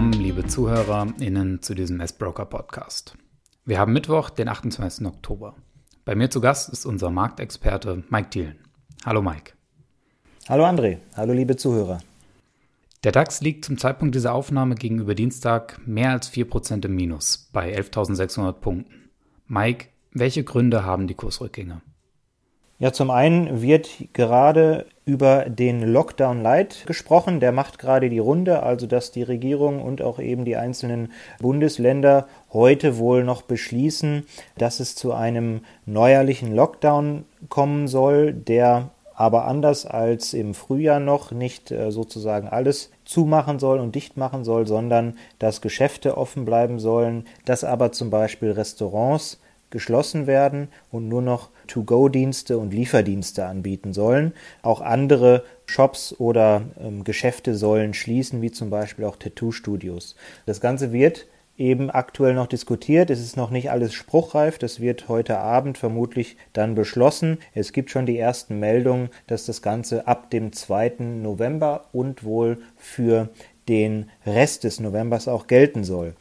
willkommen, liebe ZuhörerInnen, zu diesem S-Broker Podcast. Wir haben Mittwoch, den 28. Oktober. Bei mir zu Gast ist unser Marktexperte Mike Thielen. Hallo Mike. Hallo André, hallo liebe Zuhörer. Der DAX liegt zum Zeitpunkt dieser Aufnahme gegenüber Dienstag mehr als 4% im Minus bei 11.600 Punkten. Mike, welche Gründe haben die Kursrückgänge? Ja, zum einen wird gerade über den Lockdown Light gesprochen. Der macht gerade die Runde, also dass die Regierung und auch eben die einzelnen Bundesländer heute wohl noch beschließen, dass es zu einem neuerlichen Lockdown kommen soll, der aber anders als im Frühjahr noch nicht äh, sozusagen alles zumachen soll und dicht machen soll, sondern dass Geschäfte offen bleiben sollen, dass aber zum Beispiel Restaurants geschlossen werden und nur noch To-Go-Dienste und Lieferdienste anbieten sollen. Auch andere Shops oder ähm, Geschäfte sollen schließen, wie zum Beispiel auch Tattoo-Studios. Das Ganze wird eben aktuell noch diskutiert. Es ist noch nicht alles spruchreif. Das wird heute Abend vermutlich dann beschlossen. Es gibt schon die ersten Meldungen, dass das Ganze ab dem 2. November und wohl für den Rest des Novembers auch gelten soll.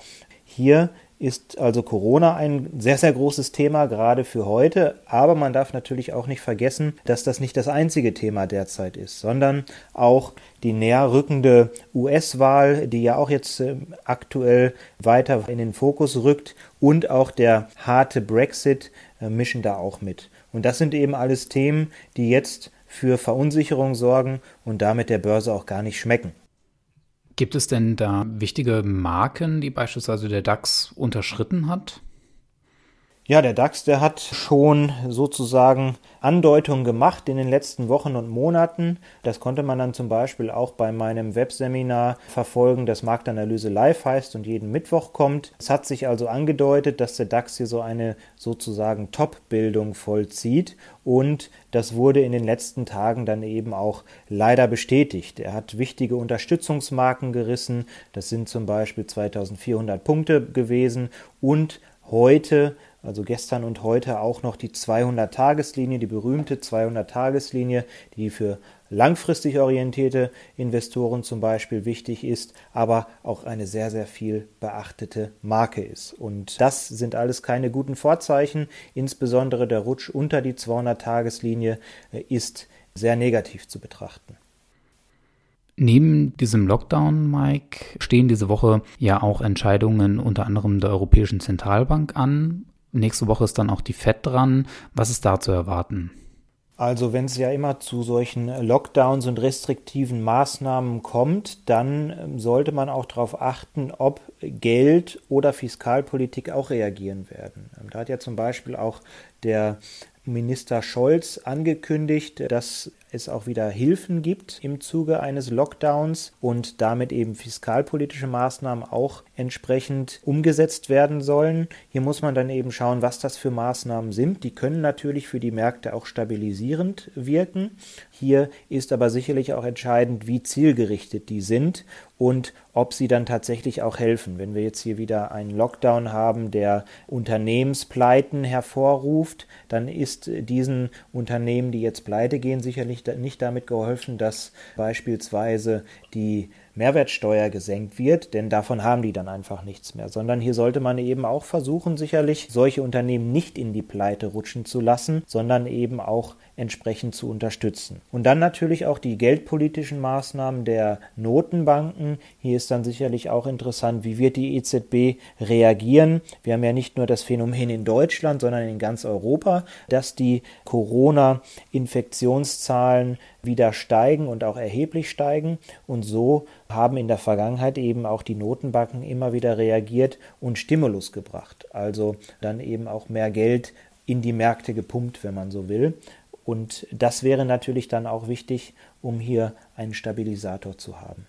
Hier ist also Corona ein sehr, sehr großes Thema, gerade für heute. Aber man darf natürlich auch nicht vergessen, dass das nicht das einzige Thema derzeit ist, sondern auch die näher rückende US-Wahl, die ja auch jetzt äh, aktuell weiter in den Fokus rückt, und auch der harte Brexit äh, mischen da auch mit. Und das sind eben alles Themen, die jetzt für Verunsicherung sorgen und damit der Börse auch gar nicht schmecken. Gibt es denn da wichtige Marken, die beispielsweise der DAX unterschritten hat? Ja, der DAX, der hat schon sozusagen Andeutungen gemacht in den letzten Wochen und Monaten. Das konnte man dann zum Beispiel auch bei meinem Webseminar verfolgen, das Marktanalyse Live heißt und jeden Mittwoch kommt. Es hat sich also angedeutet, dass der DAX hier so eine sozusagen Top-Bildung vollzieht und das wurde in den letzten Tagen dann eben auch leider bestätigt. Er hat wichtige Unterstützungsmarken gerissen. Das sind zum Beispiel 2400 Punkte gewesen und heute also gestern und heute auch noch die 200-Tageslinie, die berühmte 200-Tageslinie, die für langfristig orientierte Investoren zum Beispiel wichtig ist, aber auch eine sehr, sehr viel beachtete Marke ist. Und das sind alles keine guten Vorzeichen. Insbesondere der Rutsch unter die 200-Tageslinie äh, ist sehr negativ zu betrachten. Neben diesem Lockdown, Mike, stehen diese Woche ja auch Entscheidungen unter anderem der Europäischen Zentralbank an. Nächste Woche ist dann auch die FED dran. Was ist da zu erwarten? Also wenn es ja immer zu solchen Lockdowns und restriktiven Maßnahmen kommt, dann ähm, sollte man auch darauf achten, ob Geld oder Fiskalpolitik auch reagieren werden. Ähm, da hat ja zum Beispiel auch der Minister Scholz angekündigt, dass es auch wieder Hilfen gibt im Zuge eines Lockdowns und damit eben fiskalpolitische Maßnahmen auch entsprechend umgesetzt werden sollen. Hier muss man dann eben schauen, was das für Maßnahmen sind. Die können natürlich für die Märkte auch stabilisierend wirken. Hier ist aber sicherlich auch entscheidend, wie zielgerichtet die sind und ob sie dann tatsächlich auch helfen. Wenn wir jetzt hier wieder einen Lockdown haben, der Unternehmenspleiten hervorruft, dann ist diesen Unternehmen, die jetzt pleite gehen, sicherlich nicht damit geholfen, dass beispielsweise die Mehrwertsteuer gesenkt wird, denn davon haben die dann einfach nichts mehr, sondern hier sollte man eben auch versuchen, sicherlich solche Unternehmen nicht in die Pleite rutschen zu lassen, sondern eben auch entsprechend zu unterstützen. Und dann natürlich auch die geldpolitischen Maßnahmen der Notenbanken. Hier ist dann sicherlich auch interessant, wie wird die EZB reagieren. Wir haben ja nicht nur das Phänomen in Deutschland, sondern in ganz Europa, dass die Corona-Infektionszahlen wieder steigen und auch erheblich steigen. Und so haben in der Vergangenheit eben auch die Notenbanken immer wieder reagiert und Stimulus gebracht. Also dann eben auch mehr Geld in die Märkte gepumpt, wenn man so will. Und das wäre natürlich dann auch wichtig, um hier einen Stabilisator zu haben.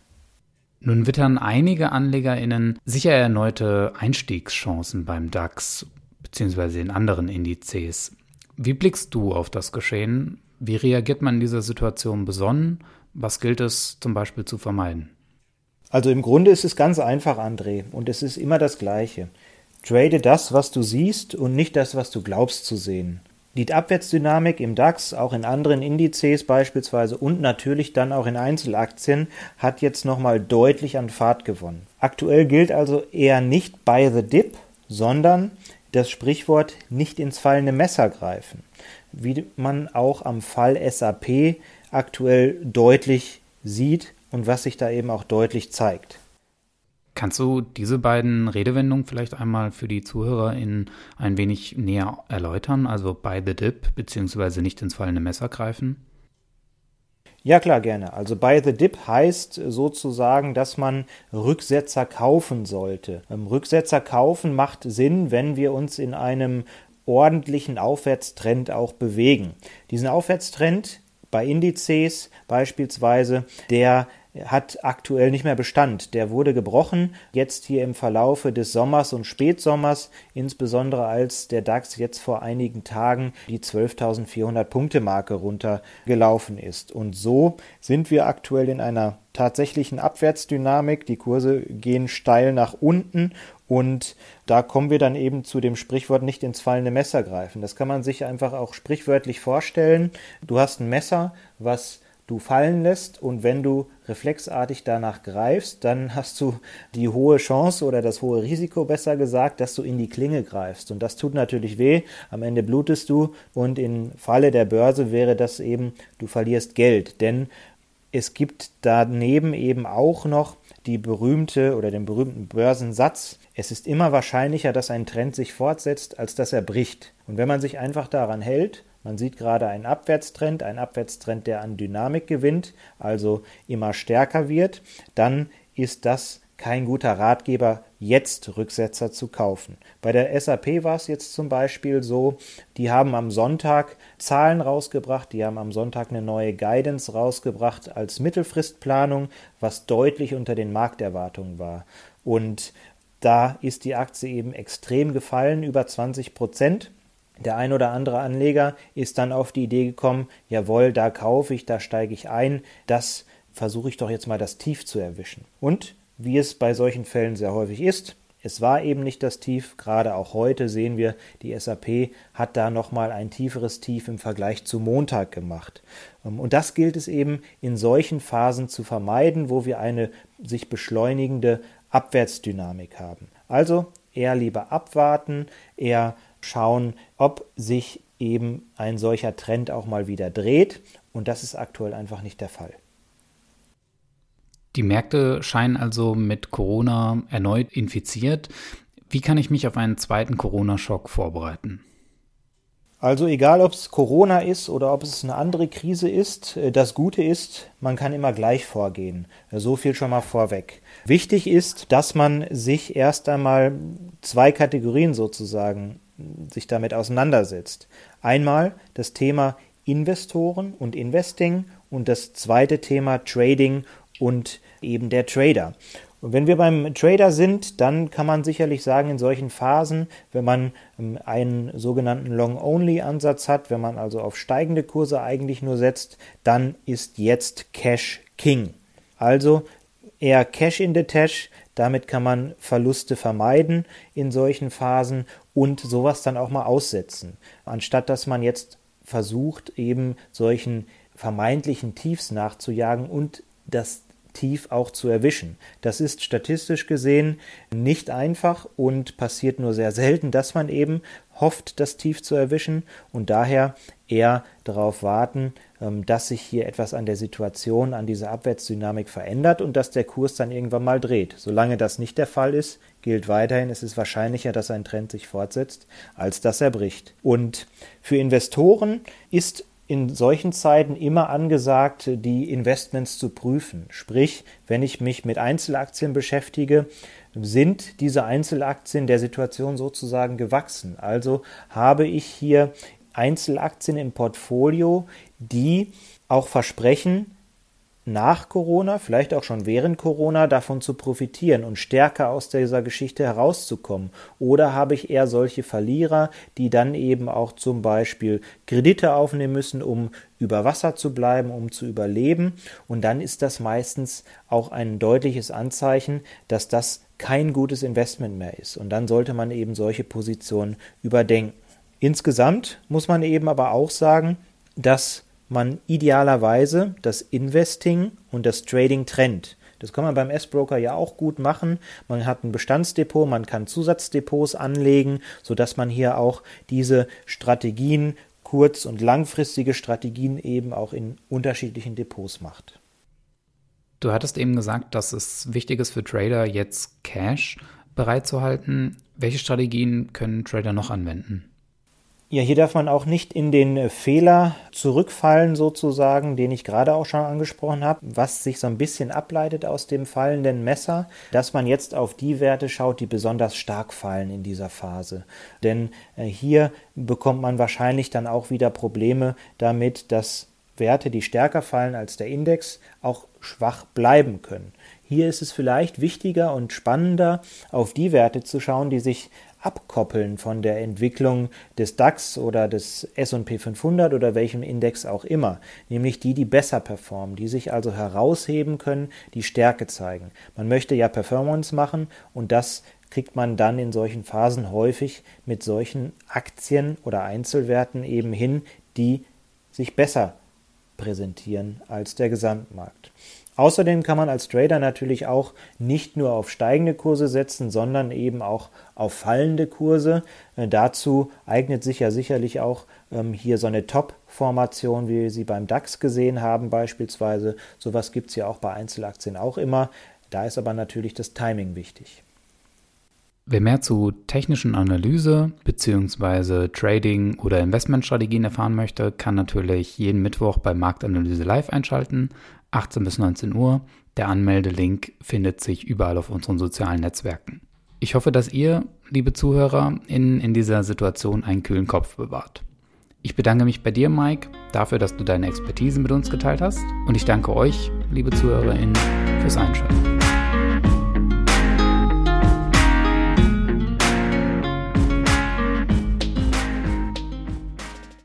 Nun wittern einige AnlegerInnen sicher erneute Einstiegschancen beim DAX bzw. in anderen Indizes. Wie blickst du auf das Geschehen? Wie reagiert man in dieser Situation besonnen? Was gilt es zum Beispiel zu vermeiden? Also im Grunde ist es ganz einfach, André, und es ist immer das Gleiche. Trade das, was du siehst und nicht das, was du glaubst zu sehen. Die Abwärtsdynamik im DAX, auch in anderen Indizes beispielsweise und natürlich dann auch in Einzelaktien hat jetzt nochmal deutlich an Fahrt gewonnen. Aktuell gilt also eher nicht by the dip, sondern das Sprichwort nicht ins fallende Messer greifen, wie man auch am Fall SAP aktuell deutlich sieht und was sich da eben auch deutlich zeigt. Kannst du diese beiden Redewendungen vielleicht einmal für die ZuhörerInnen ein wenig näher erläutern? Also by the dip beziehungsweise nicht ins fallende Messer greifen? Ja, klar, gerne. Also by the dip heißt sozusagen, dass man Rücksetzer kaufen sollte. Ähm, Rücksetzer kaufen macht Sinn, wenn wir uns in einem ordentlichen Aufwärtstrend auch bewegen. Diesen Aufwärtstrend bei Indizes beispielsweise, der hat aktuell nicht mehr Bestand. Der wurde gebrochen, jetzt hier im Verlaufe des Sommers und Spätsommers, insbesondere als der DAX jetzt vor einigen Tagen die 12.400 Punkte Marke runtergelaufen ist. Und so sind wir aktuell in einer tatsächlichen Abwärtsdynamik. Die Kurse gehen steil nach unten und da kommen wir dann eben zu dem Sprichwort nicht ins fallende Messer greifen. Das kann man sich einfach auch sprichwörtlich vorstellen. Du hast ein Messer, was du fallen lässt und wenn du reflexartig danach greifst, dann hast du die hohe Chance oder das hohe Risiko besser gesagt, dass du in die Klinge greifst und das tut natürlich weh, am Ende blutest du und im Falle der Börse wäre das eben, du verlierst Geld, denn es gibt daneben eben auch noch die berühmte oder den berühmten Börsensatz. Es ist immer wahrscheinlicher, dass ein Trend sich fortsetzt, als dass er bricht. Und wenn man sich einfach daran hält, man sieht gerade einen Abwärtstrend, einen Abwärtstrend, der an Dynamik gewinnt, also immer stärker wird, dann ist das kein guter Ratgeber, jetzt Rücksetzer zu kaufen. Bei der SAP war es jetzt zum Beispiel so, die haben am Sonntag Zahlen rausgebracht, die haben am Sonntag eine neue Guidance rausgebracht als Mittelfristplanung, was deutlich unter den Markterwartungen war. Und da ist die Aktie eben extrem gefallen, über 20 Prozent. Der ein oder andere Anleger ist dann auf die Idee gekommen, jawohl, da kaufe ich, da steige ich ein, das versuche ich doch jetzt mal das Tief zu erwischen. Und wie es bei solchen Fällen sehr häufig ist, es war eben nicht das Tief, gerade auch heute sehen wir, die SAP hat da nochmal ein tieferes Tief im Vergleich zu Montag gemacht. Und das gilt es eben in solchen Phasen zu vermeiden, wo wir eine sich beschleunigende Abwärtsdynamik haben. Also eher lieber abwarten, eher schauen, ob sich eben ein solcher Trend auch mal wieder dreht. Und das ist aktuell einfach nicht der Fall. Die Märkte scheinen also mit Corona erneut infiziert. Wie kann ich mich auf einen zweiten Corona-Schock vorbereiten? Also egal, ob es Corona ist oder ob es eine andere Krise ist, äh, das Gute ist, man kann immer gleich vorgehen. So viel schon mal vorweg. Wichtig ist, dass man sich erst einmal zwei Kategorien sozusagen sich damit auseinandersetzt. Einmal das Thema Investoren und Investing und das zweite Thema Trading und eben der Trader. Und wenn wir beim Trader sind, dann kann man sicherlich sagen, in solchen Phasen, wenn man ähm, einen sogenannten Long-Only-Ansatz hat, wenn man also auf steigende Kurse eigentlich nur setzt, dann ist jetzt Cash King. Also eher Cash in the Tash, damit kann man Verluste vermeiden in solchen Phasen und sowas dann auch mal aussetzen. Anstatt dass man jetzt versucht, eben solchen vermeintlichen Tiefs nachzujagen und das Tief auch zu erwischen. Das ist statistisch gesehen nicht einfach und passiert nur sehr selten, dass man eben hofft, das Tief zu erwischen und daher eher darauf warten, ähm, dass sich hier etwas an der Situation, an dieser Abwärtsdynamik verändert und dass der Kurs dann irgendwann mal dreht. Solange das nicht der Fall ist, gilt weiterhin, es ist wahrscheinlicher, dass ein Trend sich fortsetzt, als dass er bricht. Und für Investoren ist in solchen Zeiten immer angesagt, die Investments zu prüfen. Sprich, wenn ich mich mit Einzelaktien beschäftige, sind diese Einzelaktien der Situation sozusagen gewachsen. Also habe ich hier Einzelaktien im Portfolio, die auch versprechen, nach Corona, vielleicht auch schon während Corona, davon zu profitieren und stärker aus dieser Geschichte herauszukommen? Oder habe ich eher solche Verlierer, die dann eben auch zum Beispiel Kredite aufnehmen müssen, um über Wasser zu bleiben, um zu überleben? Und dann ist das meistens auch ein deutliches Anzeichen, dass das kein gutes Investment mehr ist. Und dann sollte man eben solche Positionen überdenken. Insgesamt muss man eben aber auch sagen, dass man idealerweise das Investing und das Trading trennt. Das kann man beim S-Broker ja auch gut machen. Man hat ein Bestandsdepot, man kann Zusatzdepots anlegen, sodass man hier auch diese Strategien, kurz- und langfristige Strategien eben auch in unterschiedlichen Depots macht. Du hattest eben gesagt, dass es wichtig ist für Trader, jetzt Cash bereitzuhalten. Welche Strategien können Trader noch anwenden? Ja, hier darf man auch nicht in den Fehler zurückfallen, sozusagen, den ich gerade auch schon angesprochen habe, was sich so ein bisschen ableitet aus dem fallenden Messer, dass man jetzt auf die Werte schaut, die besonders stark fallen in dieser Phase. Denn äh, hier bekommt man wahrscheinlich dann auch wieder Probleme damit, dass Werte, die stärker fallen als der Index, auch schwach bleiben können. Hier ist es vielleicht wichtiger und spannender, auf die Werte zu schauen, die sich abkoppeln von der Entwicklung des DAX oder des SP 500 oder welchem Index auch immer, nämlich die, die besser performen, die sich also herausheben können, die Stärke zeigen. Man möchte ja Performance machen und das kriegt man dann in solchen Phasen häufig mit solchen Aktien oder Einzelwerten eben hin, die sich besser präsentieren als der Gesamtmarkt. Außerdem kann man als Trader natürlich auch nicht nur auf steigende Kurse setzen, sondern eben auch auf fallende Kurse. Äh, dazu eignet sich ja sicherlich auch ähm, hier so eine Top-Formation, wie wir sie beim DAX gesehen haben beispielsweise. Sowas gibt es ja auch bei Einzelaktien auch immer. Da ist aber natürlich das Timing wichtig. Wer mehr zu technischen Analyse bzw. Trading oder Investmentstrategien erfahren möchte, kann natürlich jeden Mittwoch bei Marktanalyse live einschalten. 18 bis 19 Uhr. Der Anmeldelink findet sich überall auf unseren sozialen Netzwerken. Ich hoffe, dass ihr, liebe Zuhörer, in, in dieser Situation einen kühlen Kopf bewahrt. Ich bedanke mich bei dir, Mike, dafür, dass du deine Expertise mit uns geteilt hast. Und ich danke euch, liebe ZuhörerInnen, fürs Einschalten.